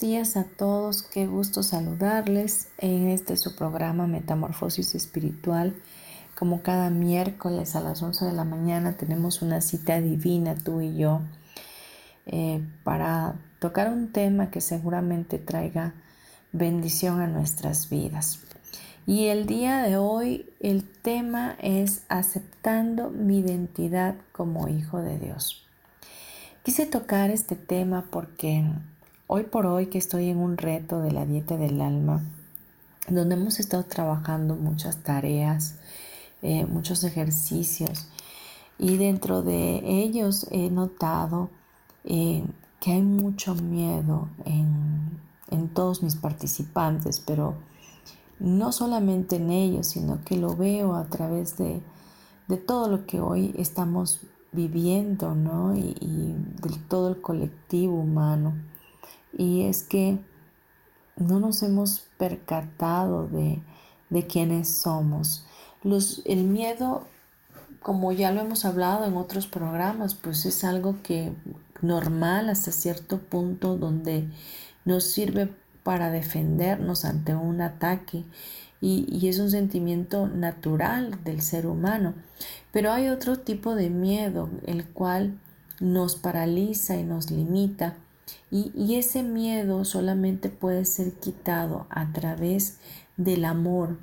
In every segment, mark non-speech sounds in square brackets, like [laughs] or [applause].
Días a todos, qué gusto saludarles en este su programa Metamorfosis Espiritual. Como cada miércoles a las 11 de la mañana tenemos una cita divina tú y yo eh, para tocar un tema que seguramente traiga bendición a nuestras vidas. Y el día de hoy el tema es aceptando mi identidad como hijo de Dios. Quise tocar este tema porque Hoy por hoy que estoy en un reto de la dieta del alma, donde hemos estado trabajando muchas tareas, eh, muchos ejercicios, y dentro de ellos he notado eh, que hay mucho miedo en, todos mis participantes, pero no solamente en ellos, sino que lo veo a través de, todo lo que hoy estamos viviendo, ¿no? Y, y de todo el colectivo humano y es que no nos hemos percatado de, de quiénes somos. Los, el miedo, como ya lo hemos hablado en otros programas, pues es algo que normal hasta cierto punto donde nos sirve para defendernos ante un ataque y, y, es un sentimiento natural del ser humano. Pero hay otro tipo de miedo, el cual nos paraliza y nos limita y, ese miedo solamente puede ser quitado a través del amor,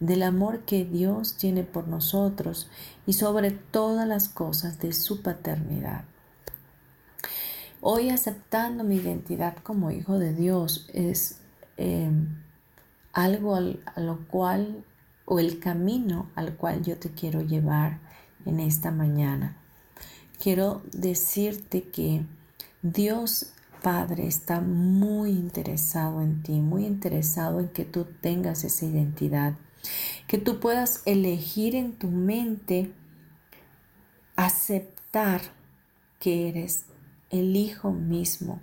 del amor que Dios tiene por nosotros y sobre todas las cosas de su paternidad. Hoy aceptando mi identidad como hijo de Dios es eh, algo a lo cual o el camino al cual yo te quiero llevar en esta mañana. Quiero decirte que Dios Padre está muy interesado en ti, muy interesado en que tú tengas esa identidad, que tú puedas elegir en tu mente aceptar que eres el Hijo mismo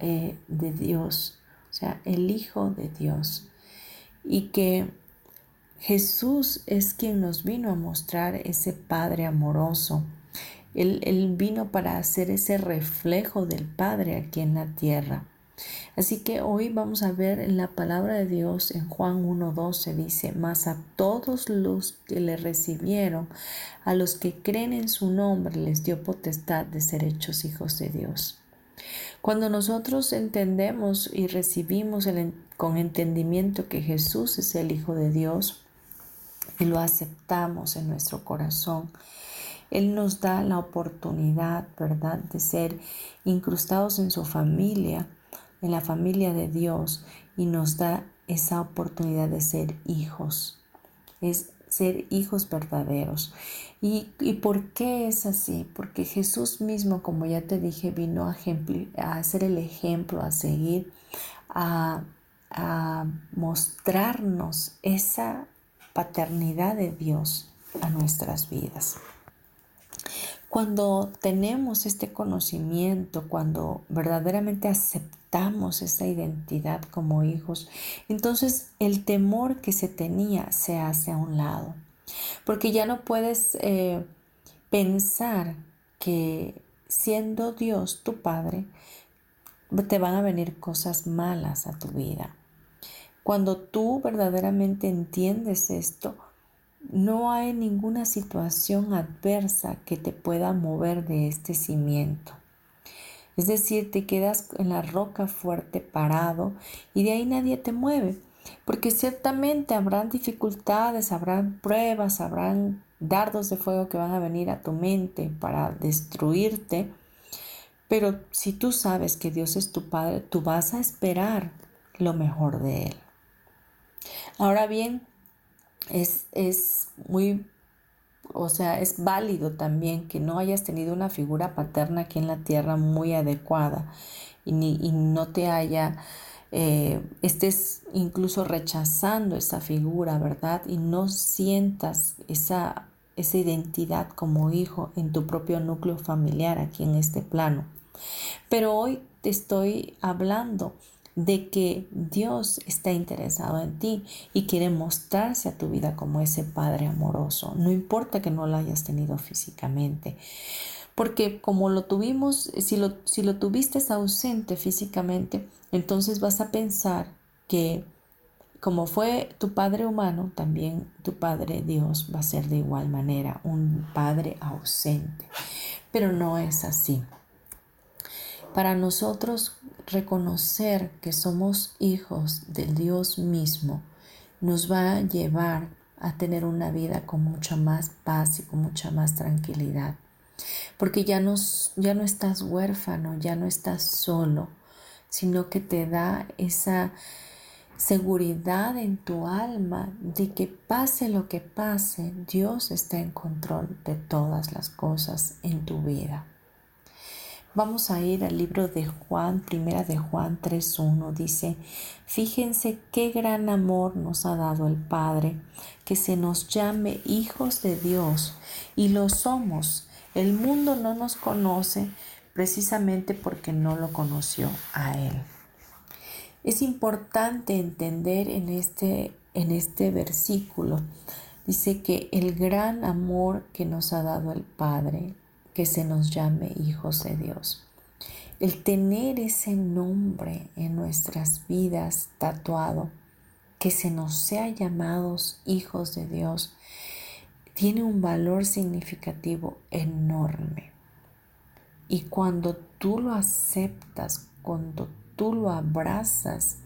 eh, de Dios, o sea, el Hijo de Dios, y que Jesús es quien nos vino a mostrar ese Padre amoroso, él, vino para hacer ese reflejo del Padre aquí en la tierra. Así que hoy vamos a ver en la palabra de Dios en Juan 1.12 dice, mas a todos los que le recibieron, a los que creen en su nombre, les dio potestad de ser hechos hijos de Dios. Cuando nosotros entendemos y recibimos con entendimiento que Jesús es el Hijo de Dios y lo aceptamos en nuestro corazón, él nos da la oportunidad, ¿verdad?, de ser incrustados en su familia, en la familia de Dios, y nos da esa oportunidad de ser hijos. Es ser hijos verdaderos. ¿Y, por qué es así? Porque Jesús mismo, como ya te dije, vino a, a ser el ejemplo, a seguir, a, a mostrarnos esa paternidad de Dios a nuestras vidas. Cuando tenemos este conocimiento, cuando verdaderamente aceptamos esa identidad como hijos, entonces el temor que se tenía se hace a un lado. Porque ya no puedes eh, pensar que siendo Dios tu Padre, te van a venir cosas malas a tu vida. Cuando tú verdaderamente entiendes esto, no hay ninguna situación adversa que te pueda mover de este cimiento. Es decir, te quedas en la roca fuerte parado y de ahí nadie te mueve. Porque ciertamente habrán dificultades, habrán pruebas, habrán dardos de fuego que van a venir a tu mente para destruirte. Pero si tú sabes que Dios es tu Padre, tú vas a esperar lo mejor de Él. Ahora bien, es, es muy, o sea, es válido también que no hayas tenido una figura paterna aquí en la tierra muy adecuada y, y no te haya eh, estés incluso rechazando esa figura, ¿verdad? Y no sientas esa, esa identidad como hijo en tu propio núcleo familiar aquí en este plano. Pero hoy te estoy hablando de que Dios está interesado en ti y quiere mostrarse a tu vida como ese Padre amoroso. No importa que no lo hayas tenido físicamente. Porque como lo tuvimos, si lo, si lo tuviste ausente físicamente, entonces vas a pensar que como fue tu Padre humano, también tu Padre Dios va a ser de igual manera un Padre ausente. Pero no es así. Para nosotros reconocer que somos hijos del Dios mismo nos va a llevar a tener una vida con mucha más paz y con mucha más tranquilidad. Porque ya, ya no estás huérfano, ya no estás solo, sino que te da esa seguridad en tu alma de que pase lo que pase, Dios está en control de todas las cosas en tu vida. Vamos a ir al libro de Juan, primera de Juan 3.1. Dice, fíjense qué gran amor nos ha dado el Padre, que se nos llame hijos de Dios, y lo somos. El mundo no nos conoce precisamente porque no lo conoció a Él. Es importante entender en este, en este versículo, dice que el gran amor que nos ha dado el Padre, que se nos llame hijos de Dios. El tener ese nombre en nuestras vidas tatuado, que se nos sea llamados hijos de Dios, tiene un valor significativo enorme. Y cuando tú lo aceptas, cuando tú lo abrazas,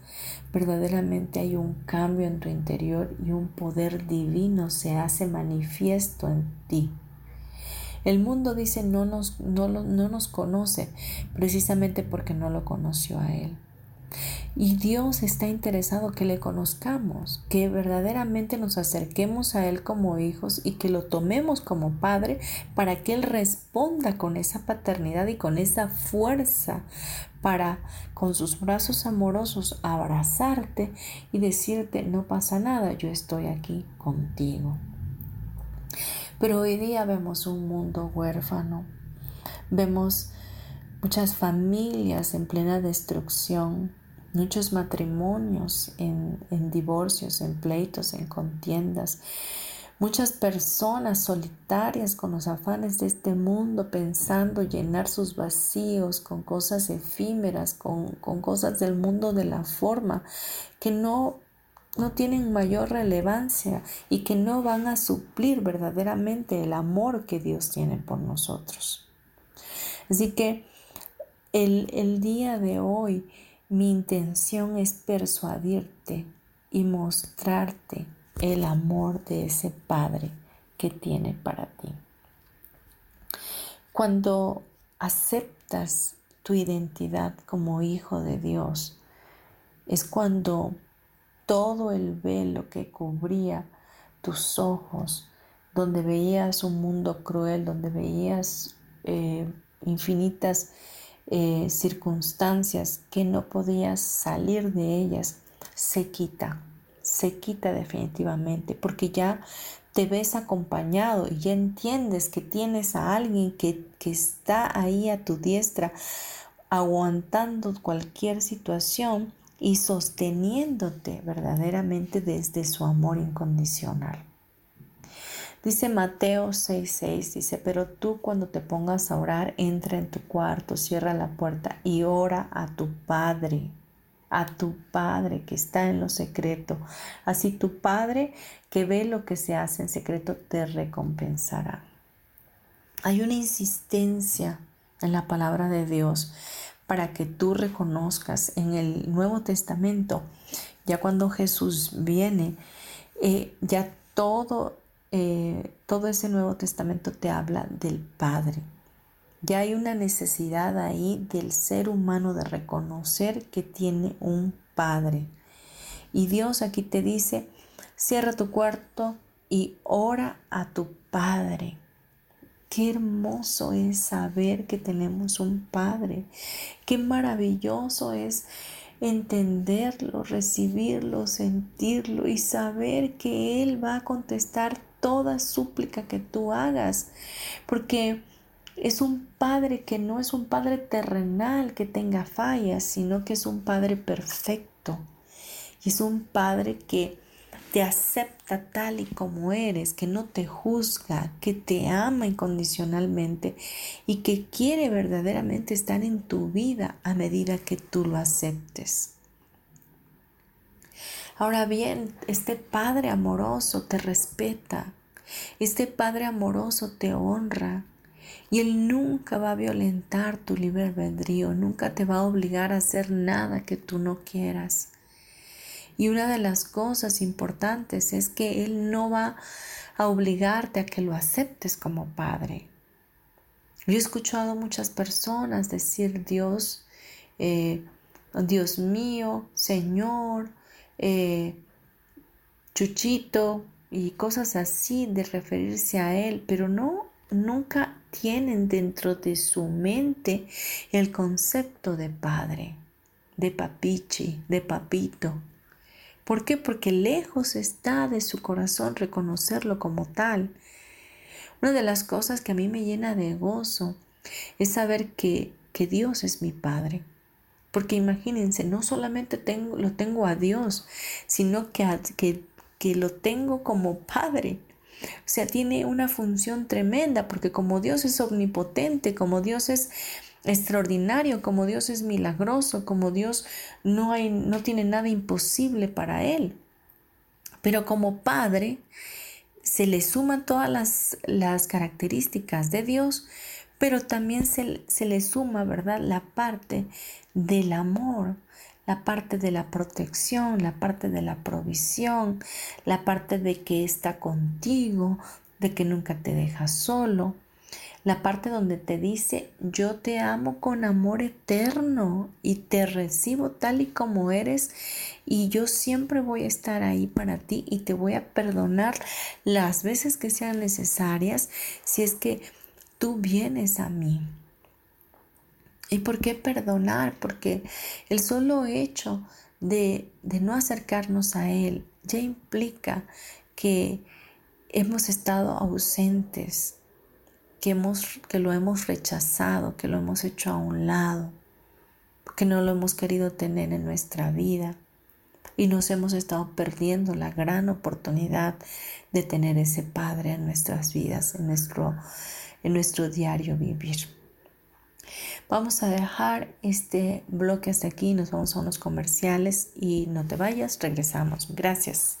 verdaderamente hay un cambio en tu interior y un poder divino se hace manifiesto en ti. El mundo dice no nos, no, no nos conoce precisamente porque no lo conoció a Él. Y Dios está interesado que le conozcamos, que verdaderamente nos acerquemos a Él como hijos y que lo tomemos como Padre para que Él responda con esa paternidad y con esa fuerza para con sus brazos amorosos abrazarte y decirte no pasa nada, yo estoy aquí contigo. Pero hoy día vemos un mundo huérfano, vemos muchas familias en plena destrucción, muchos matrimonios en, divorcios, en pleitos, en contiendas, muchas personas solitarias con los afanes de este mundo pensando llenar sus vacíos con cosas efímeras, con, con cosas del mundo de la forma que no no tienen mayor relevancia y que no van a suplir verdaderamente el amor que Dios tiene por nosotros. Así que el, el día de hoy mi intención es persuadirte y mostrarte el amor de ese Padre que tiene para ti. Cuando aceptas tu identidad como hijo de Dios, es cuando todo el velo que cubría tus ojos, donde veías un mundo cruel, donde veías eh, infinitas eh, circunstancias que no podías salir de ellas, se quita, se quita definitivamente, porque ya te ves acompañado y ya entiendes que tienes a alguien que, que está ahí a tu diestra, aguantando cualquier situación y sosteniéndote verdaderamente desde su amor incondicional. Dice Mateo 6:6, dice, pero tú cuando te pongas a orar, entra en tu cuarto, cierra la puerta y ora a tu Padre, a tu Padre que está en lo secreto. Así tu Padre que ve lo que se hace en secreto te recompensará. Hay una insistencia en la palabra de Dios para que tú reconozcas en el Nuevo Testamento, ya cuando Jesús viene, eh, ya todo, eh, todo ese Nuevo Testamento te habla del Padre. Ya hay una necesidad ahí del ser humano de reconocer que tiene un Padre. Y Dios aquí te dice, cierra tu cuarto y ora a tu Padre. Qué hermoso es saber que tenemos un Padre. Qué maravilloso es entenderlo, recibirlo, sentirlo y saber que Él va a contestar toda súplica que tú hagas. Porque es un Padre que no es un Padre terrenal que tenga fallas, sino que es un Padre perfecto. Y es un Padre que te acepta tal y como eres, que no te juzga, que te ama incondicionalmente y que quiere verdaderamente estar en tu vida a medida que tú lo aceptes. Ahora bien, este Padre amoroso te respeta, este Padre amoroso te honra y Él nunca va a violentar tu libre albedrío, nunca te va a obligar a hacer nada que tú no quieras. Y una de las cosas importantes es que Él no va a obligarte a que lo aceptes como Padre. Yo he escuchado muchas personas decir Dios, eh, Dios mío, Señor, eh, Chuchito y cosas así de referirse a Él, pero no, nunca tienen dentro de su mente el concepto de Padre, de papichi, de papito. ¿Por qué? Porque lejos está de su corazón reconocerlo como tal. Una de las cosas que a mí me llena de gozo es saber que, que Dios es mi Padre. Porque imagínense, no solamente tengo, lo tengo a Dios, sino que, que, que lo tengo como Padre. O sea, tiene una función tremenda, porque como Dios es omnipotente, como Dios es extraordinario, como Dios es milagroso, como Dios no, hay, no tiene nada imposible para Él. Pero como Padre, se le suman todas las, las características de Dios, pero también se, se, le suma, ¿verdad? La parte del amor, la parte de la protección, la parte de la provisión, la parte de que está contigo, de que nunca te deja solo la parte donde te dice, yo te amo con amor eterno y te recibo tal y como eres y yo siempre voy a estar ahí para ti y te voy a perdonar las veces que sean necesarias si es que tú vienes a mí. ¿Y por qué perdonar? Porque el solo hecho de, de no acercarnos a Él ya implica que hemos estado ausentes que, hemos, que lo hemos rechazado, que lo hemos hecho a un lado, que no lo hemos querido tener en nuestra vida y nos hemos estado perdiendo la gran oportunidad de tener ese Padre en nuestras vidas, en nuestro, en nuestro diario vivir. Vamos a dejar este bloque hasta aquí, nos vamos a unos comerciales y no te vayas, regresamos. Gracias.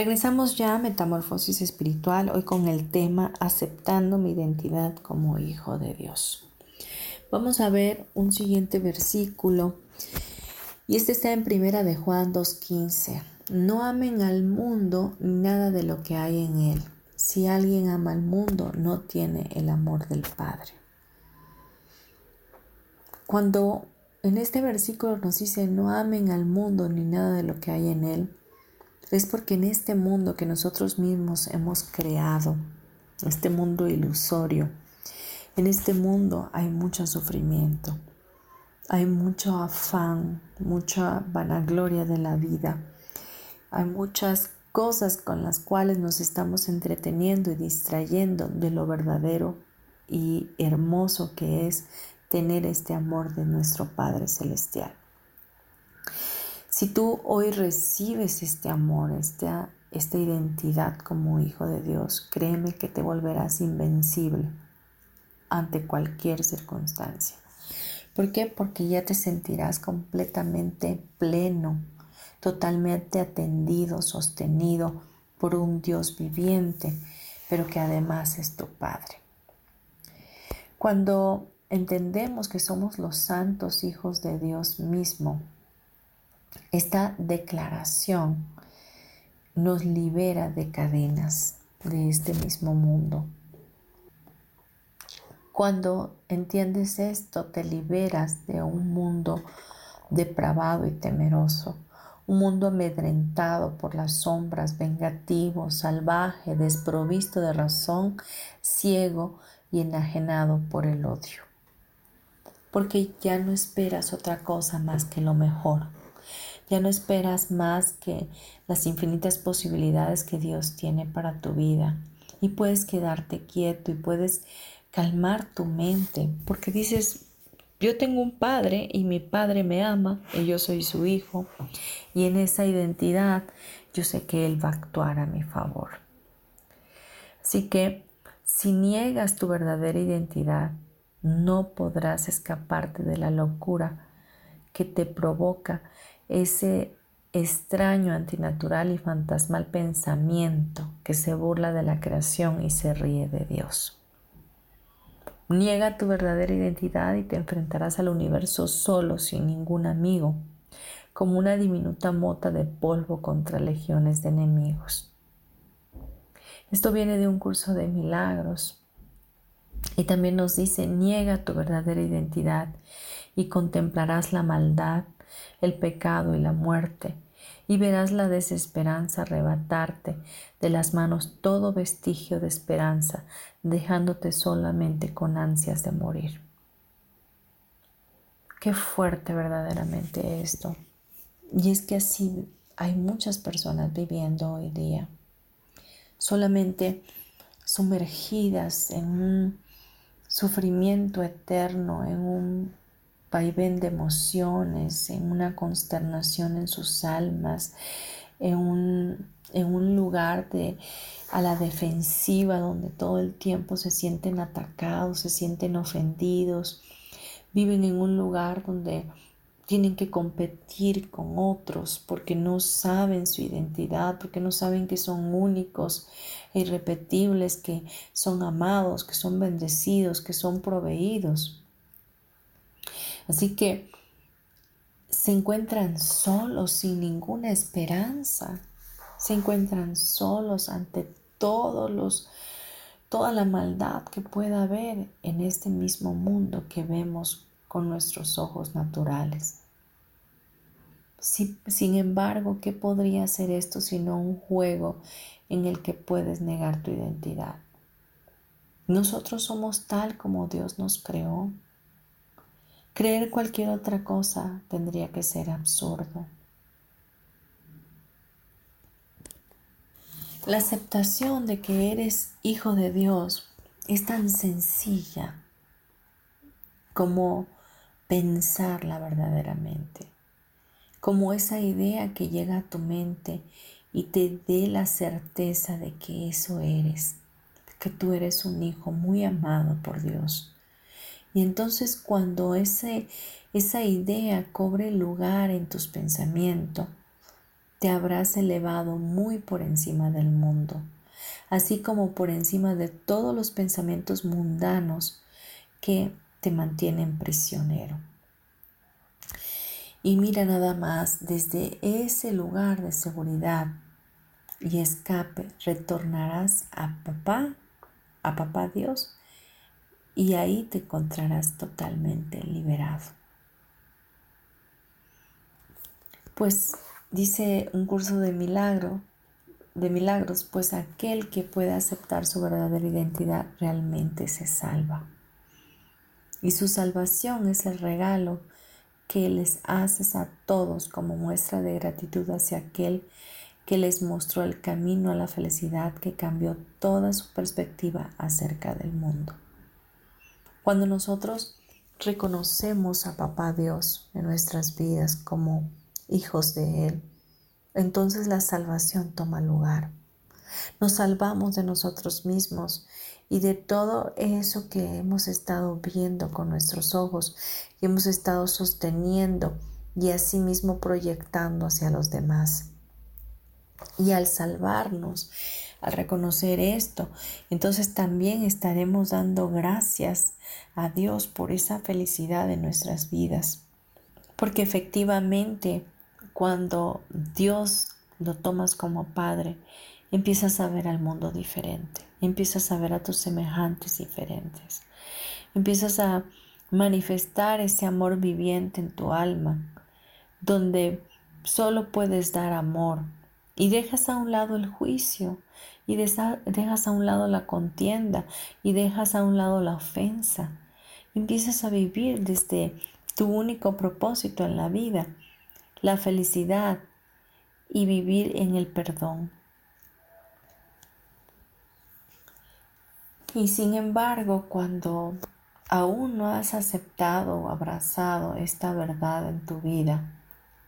Regresamos ya a Metamorfosis Espiritual, hoy con el tema Aceptando mi identidad como hijo de Dios. Vamos a ver un siguiente versículo y este está en Primera de Juan 2.15. No amen al mundo ni nada de lo que hay en él. Si alguien ama al mundo, no tiene el amor del Padre. Cuando en este versículo nos dice no amen al mundo ni nada de lo que hay en él, es porque en este mundo que nosotros mismos hemos creado, este mundo ilusorio, en este mundo hay mucho sufrimiento, hay mucho afán, mucha vanagloria de la vida, hay muchas cosas con las cuales nos estamos entreteniendo y distrayendo de lo verdadero y hermoso que es tener este amor de nuestro Padre Celestial. Si tú hoy recibes este amor, esta, esta identidad como hijo de Dios, créeme que te volverás invencible ante cualquier circunstancia. ¿Por qué? Porque ya te sentirás completamente pleno, totalmente atendido, sostenido por un Dios viviente, pero que además es tu Padre. Cuando entendemos que somos los santos hijos de Dios mismo, esta declaración nos libera de cadenas de este mismo mundo. Cuando entiendes esto, te liberas de un mundo depravado y temeroso, un mundo amedrentado por las sombras, vengativo, salvaje, desprovisto de razón, ciego y enajenado por el odio. Porque ya no esperas otra cosa más que lo mejor ya no esperas más que las infinitas posibilidades que Dios tiene para tu vida. Y puedes quedarte quieto y puedes calmar tu mente porque dices, yo tengo un padre y mi padre me ama y yo soy su hijo. Y en esa identidad yo sé que Él va a actuar a mi favor. Así que si niegas tu verdadera identidad, no podrás escaparte de la locura que te provoca ese extraño, antinatural y fantasmal pensamiento que se burla de la creación y se ríe de Dios. Niega tu verdadera identidad y te enfrentarás al universo solo, sin ningún amigo, como una diminuta mota de polvo contra legiones de enemigos. Esto viene de un curso de milagros y también nos dice, niega tu verdadera identidad y contemplarás la maldad el pecado y la muerte, y verás la desesperanza arrebatarte de las manos todo vestigio de esperanza, dejándote solamente con ansias de morir. Qué fuerte verdaderamente esto. Y es que así hay muchas personas viviendo hoy día, solamente sumergidas en un sufrimiento eterno, en un vaivén de emociones, en una consternación en sus almas, en un, en un lugar de a la defensiva donde todo el tiempo se sienten atacados, se sienten ofendidos, viven en un lugar donde tienen que competir con otros porque no saben su identidad, porque no saben que son únicos e irrepetibles, que son amados, que son bendecidos, que son proveídos. Así que se encuentran solos sin ninguna esperanza, se encuentran solos ante todos los toda la maldad que pueda haber en este mismo mundo que vemos con nuestros ojos naturales. sin embargo, ¿qué podría ser esto sino un juego en el que puedes negar tu identidad? Nosotros somos tal como Dios nos creó. Creer cualquier otra cosa tendría que ser absurdo. La aceptación de que eres hijo de Dios es tan sencilla como pensarla verdaderamente, como esa idea que llega a tu mente y te dé la certeza de que eso eres, que tú eres un hijo muy amado por Dios. Y entonces cuando ese, esa idea cobre lugar en tus pensamientos, te habrás elevado muy por encima del mundo, así como por encima de todos los pensamientos mundanos que te mantienen prisionero. Y mira nada más, desde ese lugar de seguridad y escape retornarás a papá, a papá Dios, y ahí te encontrarás totalmente liberado. Pues dice un curso de milagro, de milagros, pues aquel que puede aceptar su verdadera identidad realmente se salva. Y su salvación es el regalo que les haces a todos como muestra de gratitud hacia aquel que les mostró el camino a la felicidad que cambió toda su perspectiva acerca del mundo. Cuando nosotros reconocemos a Papá Dios en nuestras vidas como hijos de Él, entonces la salvación toma lugar. Nos salvamos de nosotros mismos y de todo eso que hemos estado viendo con nuestros ojos y hemos estado sosteniendo y asimismo proyectando hacia los demás. Y al salvarnos, al reconocer esto, entonces también estaremos dando gracias a Dios por esa felicidad en nuestras vidas. Porque efectivamente, cuando Dios lo tomas como Padre, empiezas a ver al mundo diferente empiezas a ver a tus semejantes diferentes. Empiezas a manifestar ese amor viviente en tu alma, donde solo puedes dar amor y dejas a un lado el juicio y dejas a un lado la contienda y dejas a un lado la ofensa. Empiezas a vivir desde tu único propósito en la vida, la felicidad y vivir en el perdón. Y sin embargo, cuando aún no has aceptado o abrazado esta verdad en tu vida,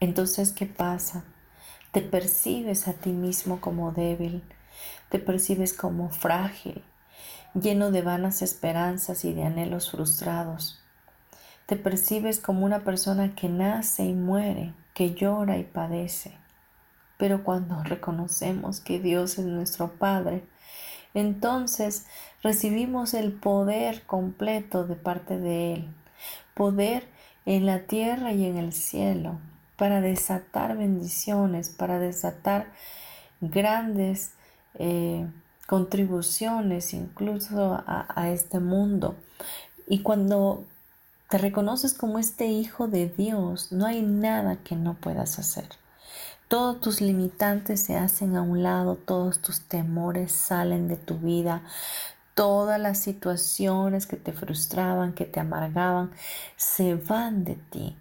entonces ¿qué pasa? Te percibes a ti mismo como débil, te percibes como frágil, lleno de vanas esperanzas y de anhelos frustrados. Te percibes como una persona que nace y muere, que llora y padece. Pero cuando reconocemos que Dios es nuestro Padre, entonces recibimos el poder completo de parte de Él, poder en la tierra y en el cielo, para desatar bendiciones, para desatar grandes eh, contribuciones incluso a, este mundo. Y cuando te reconoces como este hijo de Dios, no hay nada que no puedas hacer. Todos tus limitantes se hacen a un lado, todos tus temores salen de tu vida, todas las situaciones que te frustraban, que te amargaban, se van de ti.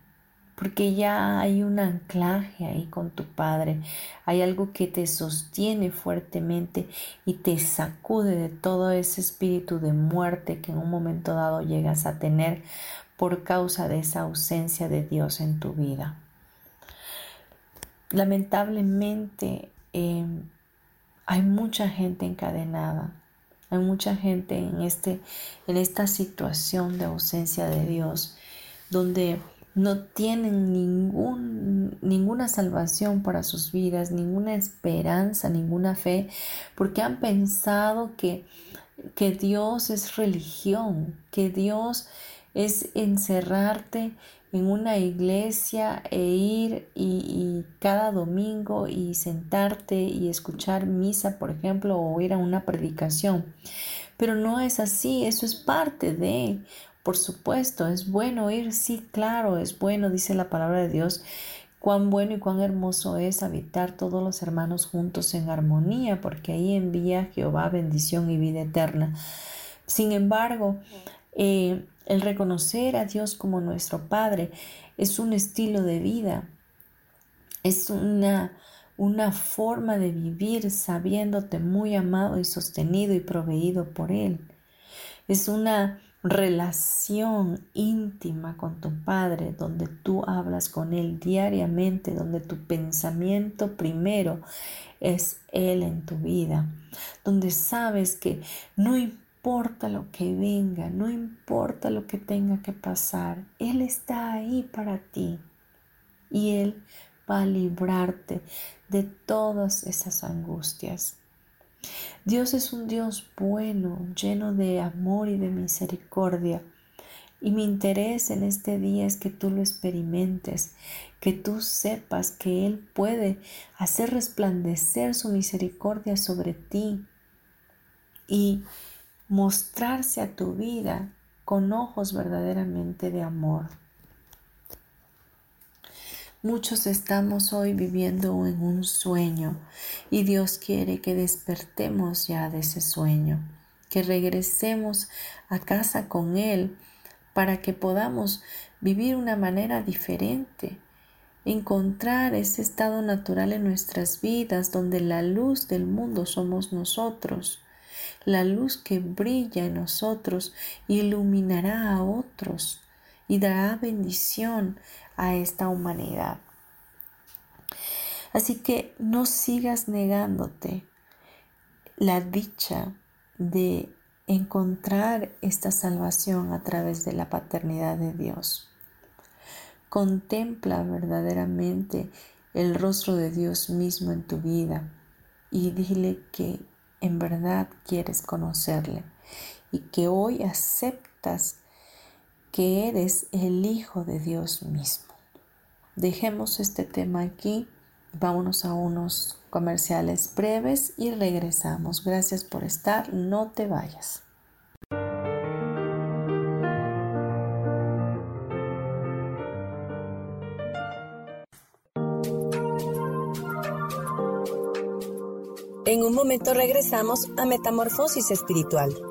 Porque ya hay un anclaje ahí con tu Padre. Hay algo que te sostiene fuertemente y te sacude de todo ese espíritu de muerte que en un momento dado llegas a tener por causa de esa ausencia de Dios en tu vida lamentablemente em, hay mucha gente encadenada, hay mucha gente en, este, en esta situación de ausencia de Dios, donde no tienen ningún, ninguna salvación para sus vidas, ninguna esperanza, ninguna fe, porque han pensado que, que Dios es religión, que Dios es encerrarte en una iglesia e ir y, cada domingo y sentarte y escuchar misa, por ejemplo, o ir a una predicación. Pero no es así, eso es parte de, por supuesto, es bueno ir, sí, claro, es bueno, dice la palabra de Dios, cuán bueno y cuán hermoso es habitar todos los hermanos juntos en armonía, porque ahí envía Jehová bendición y vida eterna. Sin embargo, eh, el reconocer a Dios como nuestro Padre es un estilo de vida, es una, una forma de vivir sabiéndote muy amado y sostenido y proveído por Él. Es una relación íntima con tu Padre, donde tú hablas con Él diariamente, donde tu pensamiento primero es Él en tu vida, donde sabes que no importa lo que venga, no importa lo que tenga que pasar, Él está ahí para ti y Él va a librarte de todas esas angustias. Dios es un Dios bueno, lleno de amor y de misericordia. Y mi interés en este día es que tú lo experimentes, que tú sepas que Él puede hacer resplandecer su misericordia sobre ti y mostrarse a tu vida con ojos verdaderamente de amor. Muchos estamos hoy viviendo en un sueño y Dios quiere que despertemos ya de ese sueño, que regresemos a casa con Él para que podamos vivir una manera diferente, encontrar ese estado natural en nuestras vidas donde la luz del mundo somos nosotros. La luz que brilla en nosotros iluminará a otros y dará bendición a esta humanidad. Así que no sigas negándote la dicha de encontrar esta salvación a través de la paternidad de Dios. Contempla verdaderamente el rostro de Dios mismo en tu vida y dile que en verdad quieres conocerle y que hoy aceptas que eres el Hijo de Dios mismo. Dejemos este tema aquí, vámonos a unos comerciales breves y regresamos. Gracias por estar, no te vayas. En un momento regresamos a Metamorfosis Espiritual.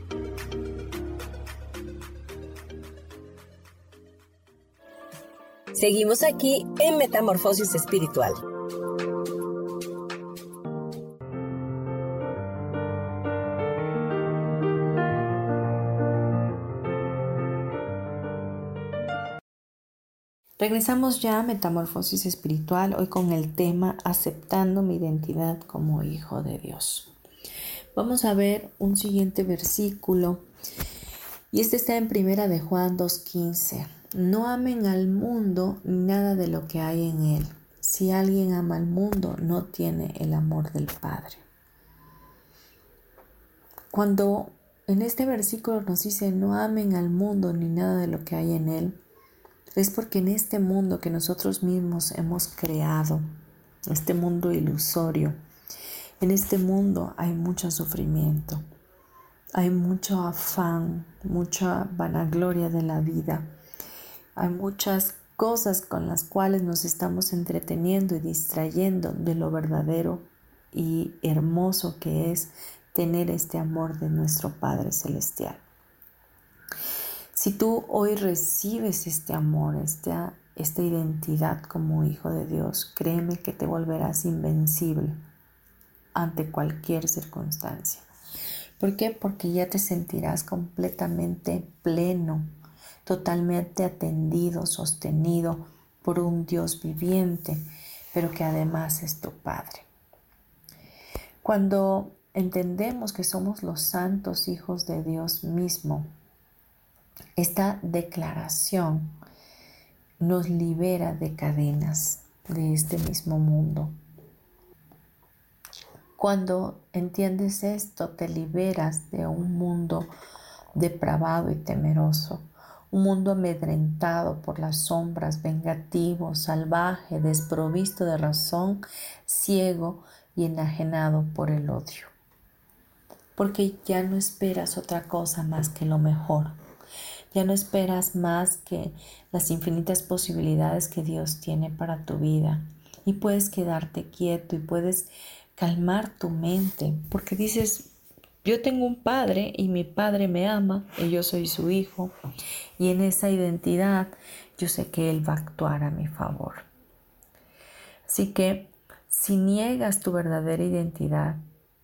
Seguimos aquí en Metamorfosis Espiritual. Regresamos ya a Metamorfosis Espiritual, hoy con el tema Aceptando mi identidad como hijo de Dios. Vamos a ver un siguiente versículo y este está en Primera de Juan 2.15. No amen al mundo ni nada de lo que hay en él. Si alguien ama al mundo, no tiene el amor del Padre. Cuando en este versículo nos dice no amen al mundo ni nada de lo que hay en él, es porque en este mundo que nosotros mismos hemos creado, este mundo ilusorio, en este mundo hay mucho sufrimiento, hay mucho afán, mucha vanagloria de la vida, hay muchas cosas con las cuales nos estamos entreteniendo y distrayendo de lo verdadero y hermoso que es tener este amor de nuestro Padre Celestial. Si tú hoy recibes este amor, esta, esta identidad como hijo de Dios, créeme que te volverás invencible ante cualquier circunstancia. ¿Por qué? Porque ya te sentirás completamente pleno, totalmente atendido, sostenido por un Dios viviente, pero que además es tu Padre. Cuando entendemos que somos los santos hijos de Dios mismo, esta declaración nos libera de cadenas de este mismo mundo. Cuando entiendes esto, te liberas de un mundo depravado y temeroso, un mundo amedrentado por las sombras, vengativo, salvaje, desprovisto de razón, ciego y enajenado por el odio. Porque ya no esperas otra cosa más que lo mejor. Ya no esperas más que las infinitas posibilidades que Dios tiene para tu vida. Y puedes quedarte quieto y puedes calmar tu mente porque dices, yo tengo un padre y mi padre me ama y yo soy su hijo y en esa identidad yo sé que Él va a actuar a mi favor. Así que si niegas tu verdadera identidad,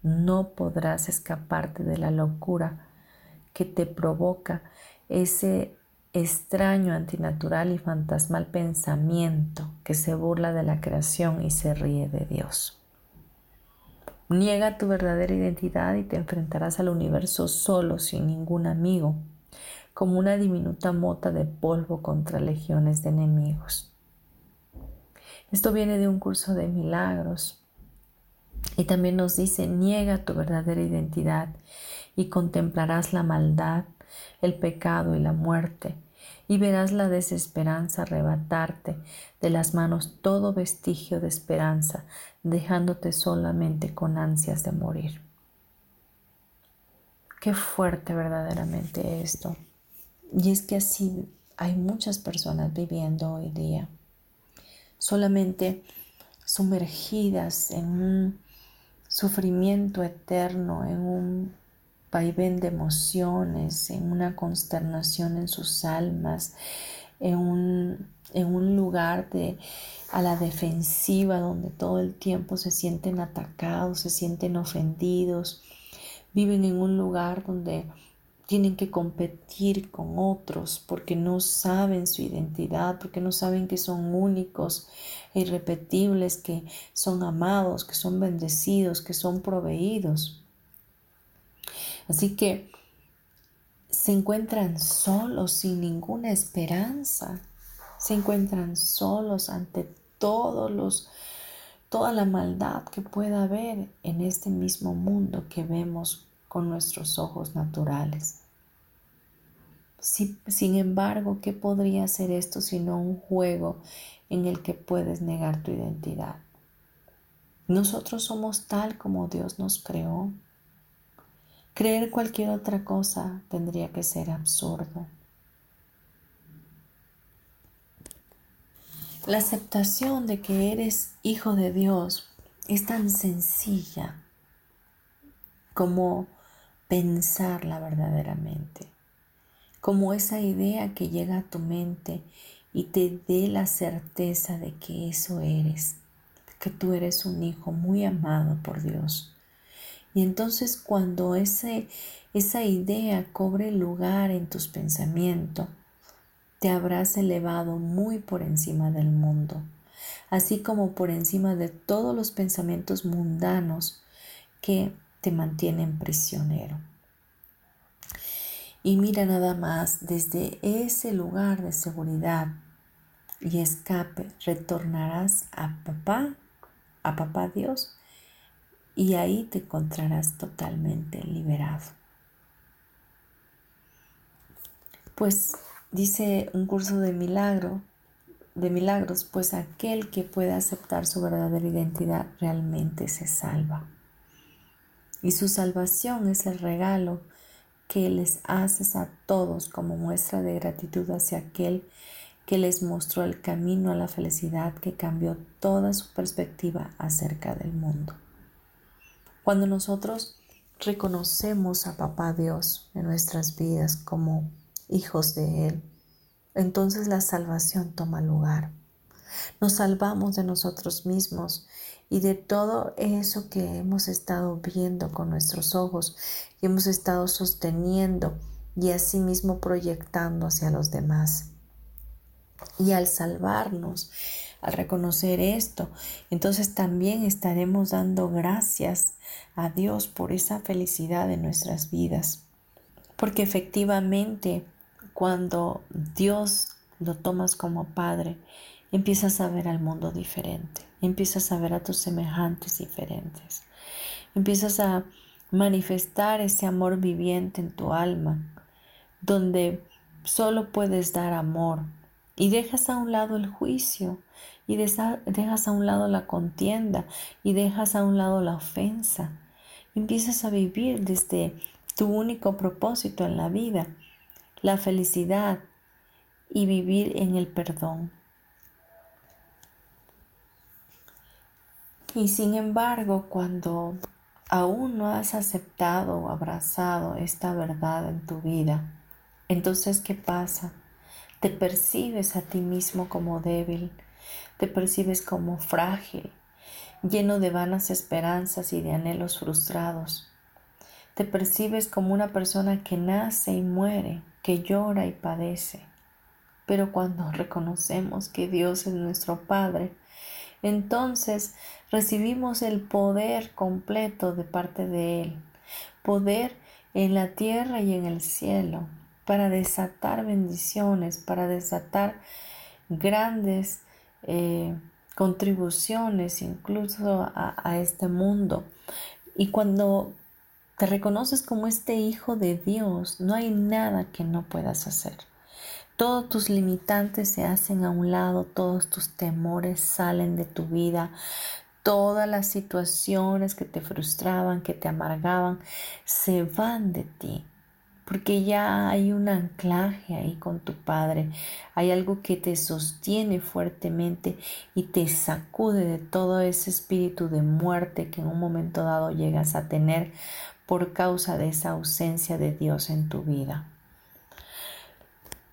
no podrás escaparte de la locura que te provoca ese extraño, antinatural y fantasmal pensamiento que se burla de la creación y se ríe de Dios. Niega tu verdadera identidad y te enfrentarás al universo solo, sin ningún amigo, como una diminuta mota de polvo contra legiones de enemigos. Esto viene de un curso de milagros y también nos dice, niega tu verdadera identidad y contemplarás la maldad, el pecado y la muerte y verás la desesperanza arrebatarte de las manos todo vestigio de esperanza, dejándote solamente con ansias de morir. Qué fuerte verdaderamente esto. Y es que así hay muchas personas viviendo hoy día, solamente sumergidas en un sufrimiento eterno, en un vaivén de emociones, en una consternación en sus almas, en un, en un lugar de, a la defensiva donde todo el tiempo se sienten atacados, se sienten ofendidos, viven en un lugar donde tienen que competir con otros porque no saben su identidad, porque no saben que son únicos e irrepetibles, que son amados, que son bendecidos, que son proveídos. Así que se encuentran solos sin ninguna esperanza, se encuentran solos ante todos los toda la maldad que pueda haber en este mismo mundo que vemos con nuestros ojos naturales. sin embargo, ¿qué podría ser esto sino un juego en el que puedes negar tu identidad? Nosotros somos tal como Dios nos creó. Creer cualquier otra cosa tendría que ser absurdo. La aceptación de que eres hijo de Dios es tan sencilla como pensarla verdaderamente, como esa idea que llega a tu mente y te dé la certeza de que eso eres, que tú eres un hijo muy amado por Dios y entonces cuando ese, esa idea cobre lugar en tus pensamientos, te habrás elevado muy por encima del mundo, así como por encima de todos los pensamientos mundanos que te mantienen prisionero. Y mira nada más, desde ese lugar de seguridad y escape retornarás a papá, a papá Dios, y ahí te encontrarás totalmente liberado. Pues dice un curso de milagro, de milagros, pues aquel que puede aceptar su verdadera identidad realmente se salva. Y su salvación es el regalo que les haces a todos como muestra de gratitud hacia aquel que les mostró el camino a la felicidad que cambió toda su perspectiva acerca del mundo. Cuando nosotros reconocemos a Papá Dios en nuestras vidas como hijos de Él, entonces la salvación toma lugar. Nos salvamos de nosotros mismos y de todo eso que hemos estado viendo con nuestros ojos y hemos estado sosteniendo y asimismo proyectando hacia los demás. Y al salvarnos, al reconocer esto, entonces también estaremos dando gracias a Dios por esa felicidad en nuestras vidas. Porque efectivamente, cuando Dios lo tomas como Padre, empiezas a ver al mundo diferente, empiezas a ver a tus semejantes diferentes, empiezas a manifestar ese amor viviente en tu alma, donde solo puedes dar amor y dejas a un lado el juicio y dejas a un lado la contienda y dejas a un lado la ofensa. Empiezas a vivir desde tu único propósito en la vida, la felicidad y vivir en el perdón. Y sin embargo, cuando aún no has aceptado o abrazado esta verdad en tu vida, entonces ¿qué pasa? Te percibes a ti mismo como débil, te percibes como frágil, lleno de vanas esperanzas y de anhelos frustrados. Te percibes como una persona que nace y muere, que llora y padece. Pero cuando [laughs] reconocemos que Dios es nuestro Padre, entonces recibimos el poder completo de parte de Él, poder en la tierra y en el cielo, para desatar bendiciones, para desatar grandes eh, contribuciones incluso a, a este mundo. Y cuando te reconoces como este hijo de Dios, no hay nada que no puedas hacer. Todos tus limitantes se hacen a un lado, todos tus temores salen de tu vida, todas las situaciones que te frustraban, que te amargaban, se van de ti. Porque ya hay un anclaje ahí con tu Padre, hay algo que te sostiene fuertemente y te sacude de todo ese espíritu de muerte que en un momento dado llegas a tener por causa de esa ausencia de Dios en tu vida.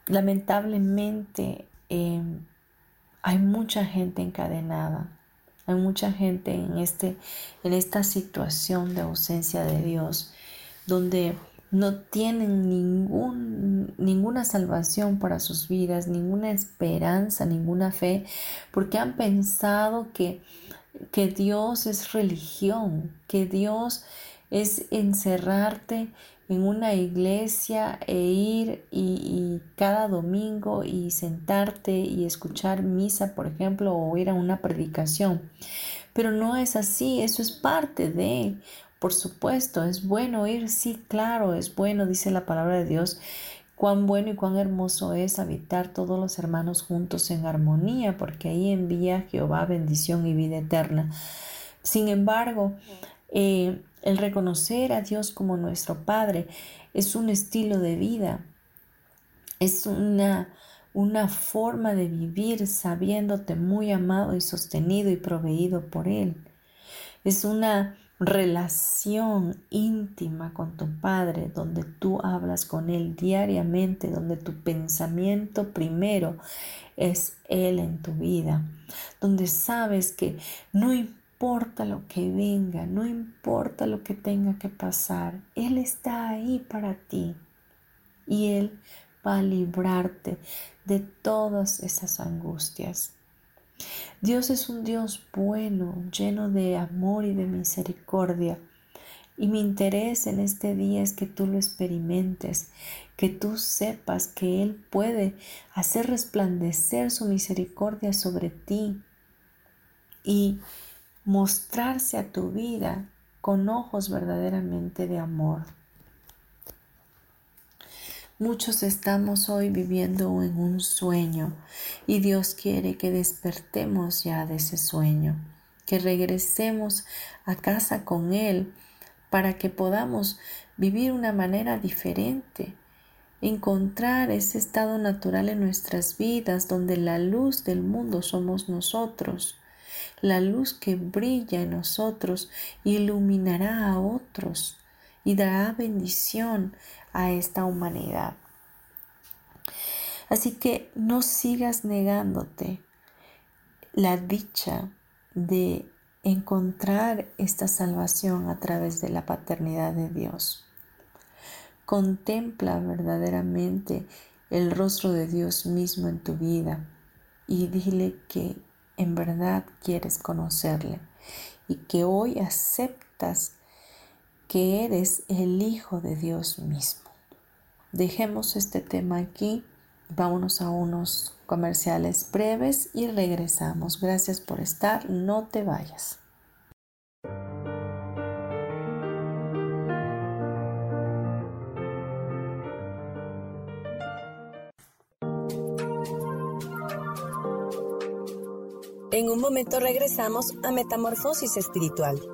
Lamentablemente em, hay mucha gente encadenada, hay mucha gente en, este, en esta situación de ausencia de Dios, donde no tienen ningún, ninguna salvación para sus vidas, ninguna esperanza, ninguna fe, porque han pensado que, que Dios es religión, que Dios es encerrarte en una iglesia e ir y, cada domingo y sentarte y escuchar misa, por ejemplo, o ir a una predicación. Pero no es así, eso es parte de, por supuesto, es bueno ir, sí, claro, es bueno, dice la palabra de Dios, cuán bueno y cuán hermoso es habitar todos los hermanos juntos en armonía, porque ahí envía Jehová bendición y vida eterna. Sin embargo, eh, el reconocer a Dios como nuestro Padre es un estilo de vida, es una, una forma de vivir sabiéndote muy amado y sostenido y proveído por Él. Es una relación íntima con tu Padre, donde tú hablas con Él diariamente, donde tu pensamiento primero es Él en tu vida, donde sabes que no importa lo que venga, no importa lo que tenga que pasar, Él está ahí para ti y Él va a librarte de todas esas angustias. Dios es un Dios bueno, lleno de amor y de misericordia. Y mi interés en este día es que tú lo experimentes, que tú sepas que Él puede hacer resplandecer su misericordia sobre ti y mostrarse a tu vida con ojos verdaderamente de amor. Muchos estamos hoy viviendo en un sueño y Dios quiere que despertemos ya de ese sueño, que regresemos a casa con Él para que podamos vivir una manera diferente, encontrar ese estado natural en nuestras vidas donde la luz del mundo somos nosotros la luz que brilla en nosotros iluminará a otros y dará bendición a esta humanidad. Así que no sigas negándote la dicha de encontrar esta salvación a través de la paternidad de Dios. Contempla verdaderamente el rostro de Dios mismo en tu vida y dile que en verdad quieres conocerle y que hoy aceptas que eres el Hijo de Dios mismo. Dejemos este tema aquí, vámonos a unos comerciales breves y regresamos. Gracias por estar, no te vayas. En un momento regresamos a Metamorfosis Espiritual.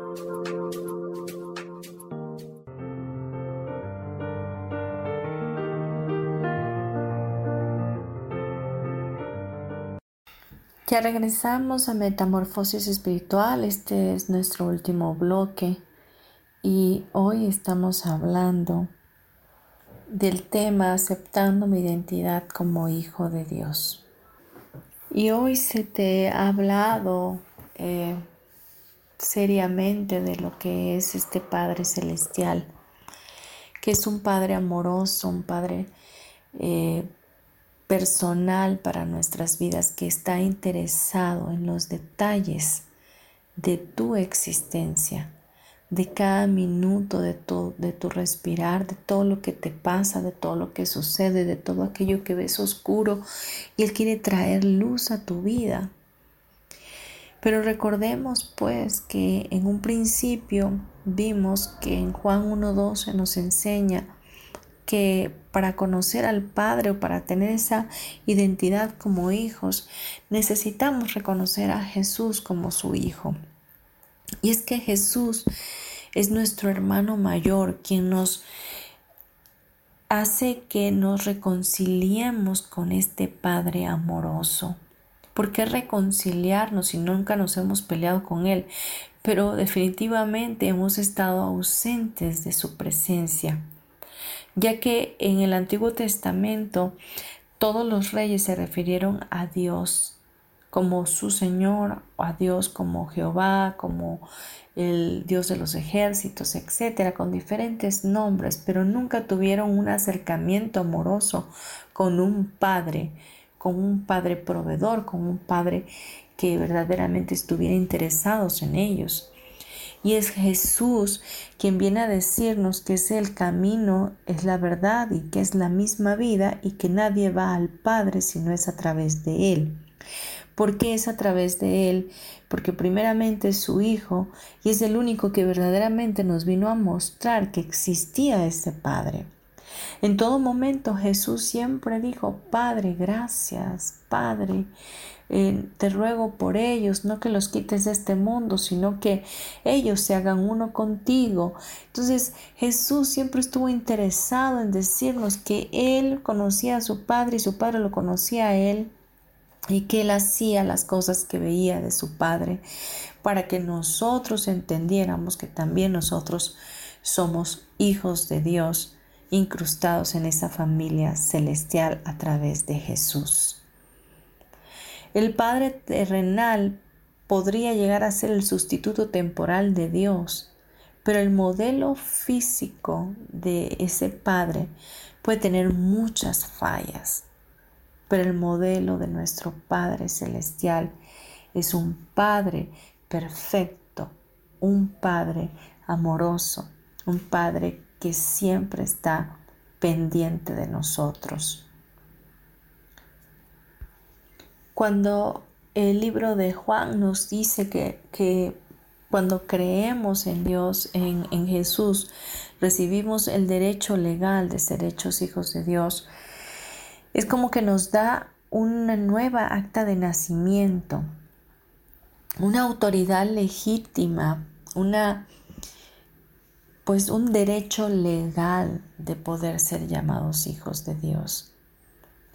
Ya regresamos a Metamorfosis Espiritual, este es nuestro último bloque y hoy estamos hablando del tema aceptando mi identidad como hijo de Dios. Y hoy se te ha hablado eh, seriamente de lo que es este Padre Celestial, que es un Padre amoroso, un Padre eh, personal para nuestras vidas, que está interesado en los detalles de tu existencia de cada minuto de tu, respirar, de todo lo que te pasa, de todo lo que sucede, de todo aquello que ves oscuro. Y Él quiere traer luz a tu vida. Pero recordemos pues que en un principio vimos que en Juan 1.12 nos enseña que para conocer al Padre o para tener esa identidad como hijos, necesitamos reconocer a Jesús como su Hijo. Y es que Jesús es nuestro hermano mayor quien nos hace que nos reconciliemos con este Padre amoroso. ¿Por qué reconciliarnos si nunca nos hemos peleado con Él? Pero definitivamente hemos estado ausentes de su presencia, ya que en el Antiguo Testamento todos los reyes se refirieron a Dios como su Señor, a Dios como Jehová, como el Dios de los ejércitos, etcétera, con diferentes nombres, pero nunca tuvieron un acercamiento amoroso con un Padre, con un Padre proveedor, con un Padre que verdaderamente estuviera interesados en ellos. Y es Jesús quien viene a decirnos que es el camino, es la verdad y que es la misma vida y que nadie va al Padre si no es a través de Él. ¿Por qué es a través de Él? Porque primeramente es su Hijo y es el único que verdaderamente nos vino a mostrar que existía este Padre. En todo momento Jesús siempre dijo, Padre, gracias, Padre, eh, te ruego por ellos, no que los quites de este mundo, sino que ellos se hagan uno contigo. Entonces Jesús siempre estuvo interesado en decirnos que Él conocía a su Padre y su Padre lo conocía a Él y que Él hacía las cosas que veía de su Padre para que nosotros entendiéramos que también nosotros somos hijos de Dios incrustados en esa familia celestial a través de Jesús. El Padre terrenal podría llegar a ser el sustituto temporal de Dios, pero el modelo físico de ese Padre puede tener muchas fallas. Pero el modelo de nuestro Padre celestial es un Padre perfecto, un Padre amoroso, un Padre que siempre está pendiente de nosotros. Cuando el libro de Juan nos dice que, cuando creemos en Dios, en, en, Jesús, recibimos el derecho legal de ser hechos hijos de Dios, es como que nos da una nueva acta de nacimiento, una autoridad legítima, una pues un derecho legal de poder ser llamados hijos de Dios.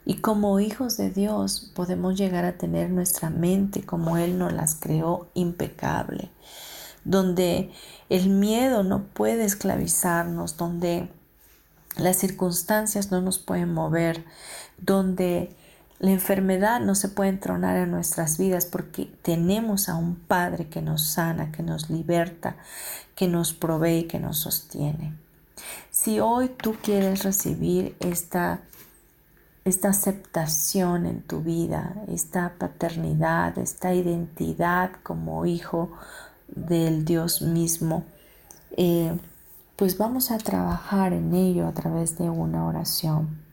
Y como hijos de Dios podemos llegar a tener nuestra mente como Él nos las creó impecable, donde el miedo no puede esclavizarnos, donde las circunstancias no nos pueden mover, donde la enfermedad no se puede entronar en nuestras vidas porque tenemos a un Padre que nos sana, que nos liberta, que nos provee y que nos sostiene. Si hoy tú quieres recibir esta esta aceptación en tu vida, esta paternidad, esta identidad como hijo del Dios mismo, eh, pues vamos a trabajar en ello a través de una oración.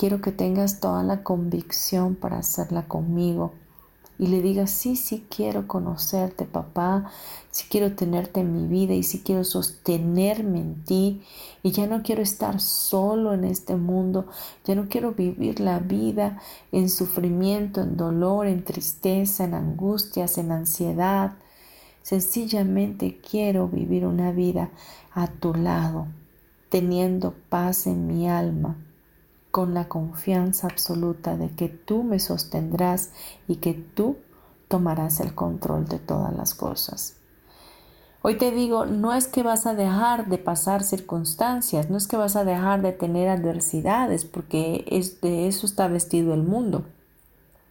Quiero que tengas toda la convicción para hacerla conmigo. Y le digas, sí, sí quiero conocerte, papá, sí quiero tenerte en mi vida y sí quiero sostenerme en ti. Y ya no quiero estar solo en este mundo, ya no quiero vivir la vida en sufrimiento, en dolor, en tristeza, en angustias, en ansiedad. Sencillamente quiero vivir una vida a tu lado, teniendo paz en mi alma con la confianza absoluta de que tú me sostendrás y que tú tomarás el control de todas las cosas. Hoy te digo, no es que vas a dejar de pasar circunstancias, no es que vas a dejar de tener adversidades, porque es, de eso está vestido el mundo.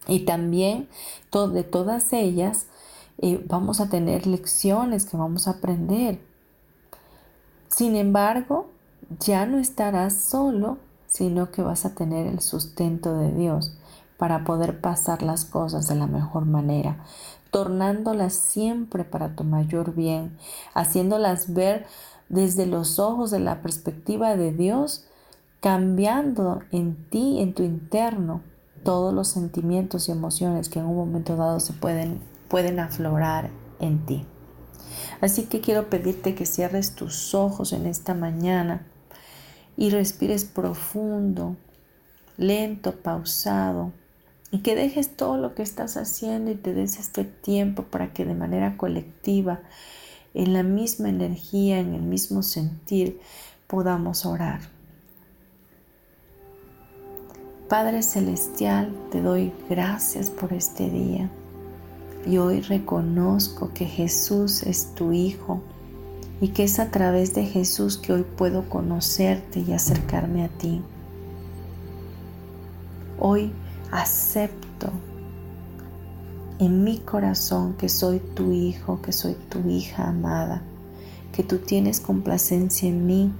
Y también de todas ellas eh, vamos a tener lecciones que vamos a aprender. Sin embargo, ya no estarás solo sino que vas a tener el sustento de Dios para poder pasar las cosas de la mejor manera, tornándolas siempre para tu mayor bien, haciéndolas ver desde los ojos de la perspectiva de Dios, cambiando en ti, en tu interno, todos los sentimientos y emociones que en un momento dado se pueden, pueden aflorar en ti. Así que quiero pedirte que cierres tus ojos en esta mañana y respires profundo, lento, pausado, y que dejes todo lo que estás haciendo y te des este tiempo para que de manera colectiva, en la misma energía, en el mismo sentir, podamos orar. Padre Celestial, te doy gracias por este día y hoy reconozco que Jesús es tu Hijo y que es a través de Jesús que hoy puedo conocerte y acercarme a ti. Hoy acepto en mi corazón que soy tu hijo, que soy tu hija amada, que tú tienes complacencia en mí,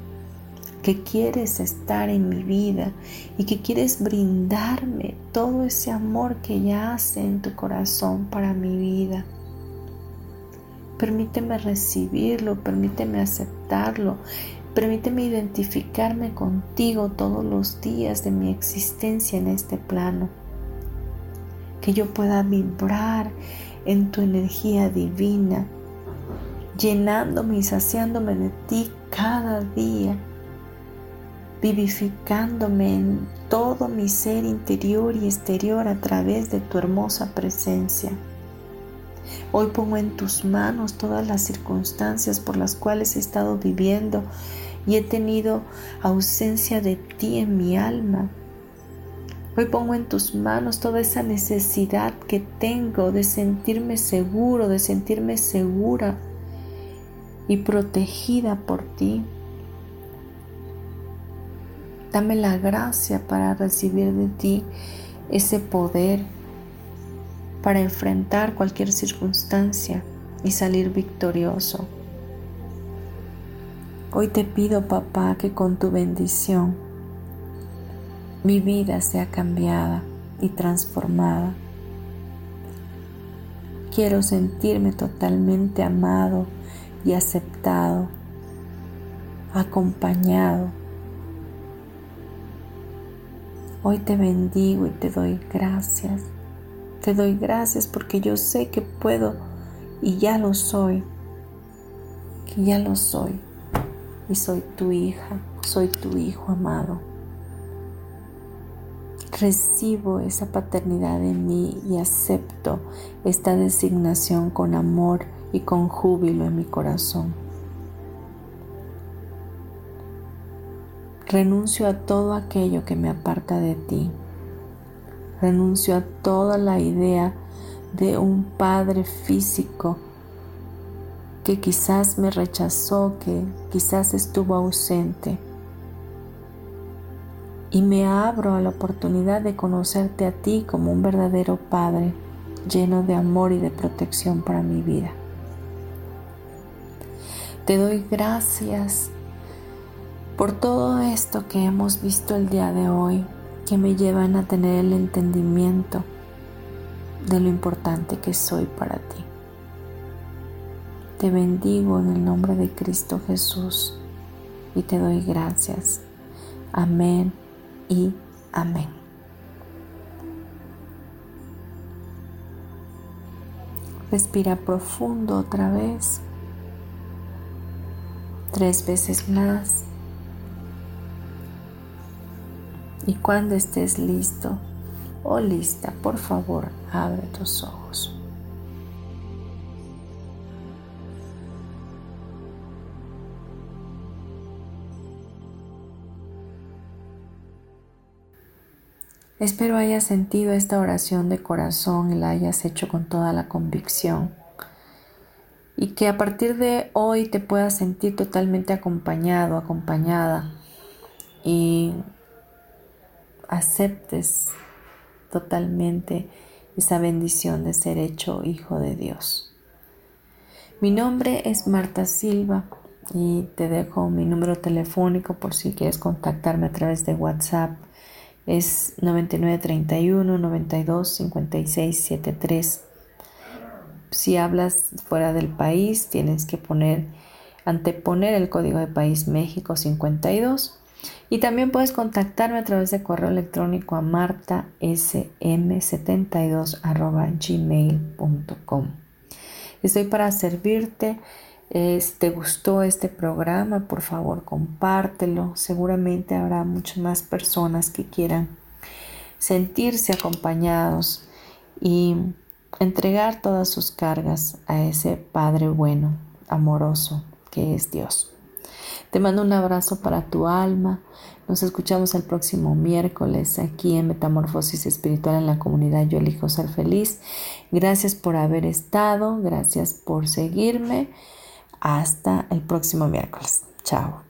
que quieres estar en mi vida y que quieres brindarme todo ese amor que yace en tu corazón para mi vida. Permíteme recibirlo, permíteme aceptarlo, permíteme identificarme contigo todos los días de mi existencia en este plano. Que yo pueda vibrar en tu energía divina, llenándome y saciándome de ti cada día. vivificándome en todo mi ser interior y exterior a través de tu hermosa presencia. Hoy pongo en tus manos todas las circunstancias por las cuales he estado viviendo y he tenido ausencia de ti en mi alma. Hoy pongo en tus manos toda esa necesidad que tengo de sentirme seguro, de sentirme segura y protegida por ti. Dame la gracia para recibir de ti ese poder para enfrentar cualquier circunstancia y salir victorioso. Hoy te pido, papá, que con tu bendición mi vida sea cambiada y transformada. Quiero sentirme totalmente amado y aceptado, acompañado Hoy te bendigo y te doy gracias. Te doy gracias porque yo sé que puedo y ya lo soy. Que ya lo soy. Y soy tu hija, soy tu hijo amado. Recibo esa paternidad en mí y acepto esta designación con amor y con júbilo en mi corazón. Renuncio a todo aquello que me aparta de ti. Renuncio a toda la idea de un padre físico que quizás me rechazó, que quizás estuvo ausente. Y me abro a la oportunidad de conocerte a ti como un verdadero Padre lleno de amor y de protección para mi vida. Te doy gracias por todo esto que hemos visto el día de hoy, que me llevan a tener el entendimiento de lo importante que soy para ti. Te bendigo en el nombre de Cristo Jesús y te doy gracias. Amén y amén. Respira profundo otra vez. Tres veces más. Y cuando estés listo o lista, por favor, abre tus ojos. Espero hayas sentido esta oración de corazón y la hayas hecho con toda la convicción. Y que a partir de hoy te puedas sentir totalmente acompañado, acompañada. Y aceptes totalmente esa bendición de ser hecho hijo de Dios. Mi nombre es Marta Silva y te dejo mi número telefónico por si quieres contactarme a través de WhatsApp. Es 9931 92 56 73. Si hablas fuera del país, tienes que poner anteponer el código de país México 52 y también puedes contactarme a través de correo electrónico a martasm72.gmail.com. Estoy para servirte. si te gustó este programa, por favor compártelo. Seguramente habrá muchas más personas que quieran sentirse acompañados y entregar todas sus cargas a ese Padre bueno, amoroso que es Dios. Te mando un abrazo para tu alma. Nos escuchamos el próximo miércoles aquí en Metamorfosis Espiritual en la comunidad Yo elijo ser feliz. Gracias por haber estado, gracias por seguirme. Hasta el próximo miércoles. Chao.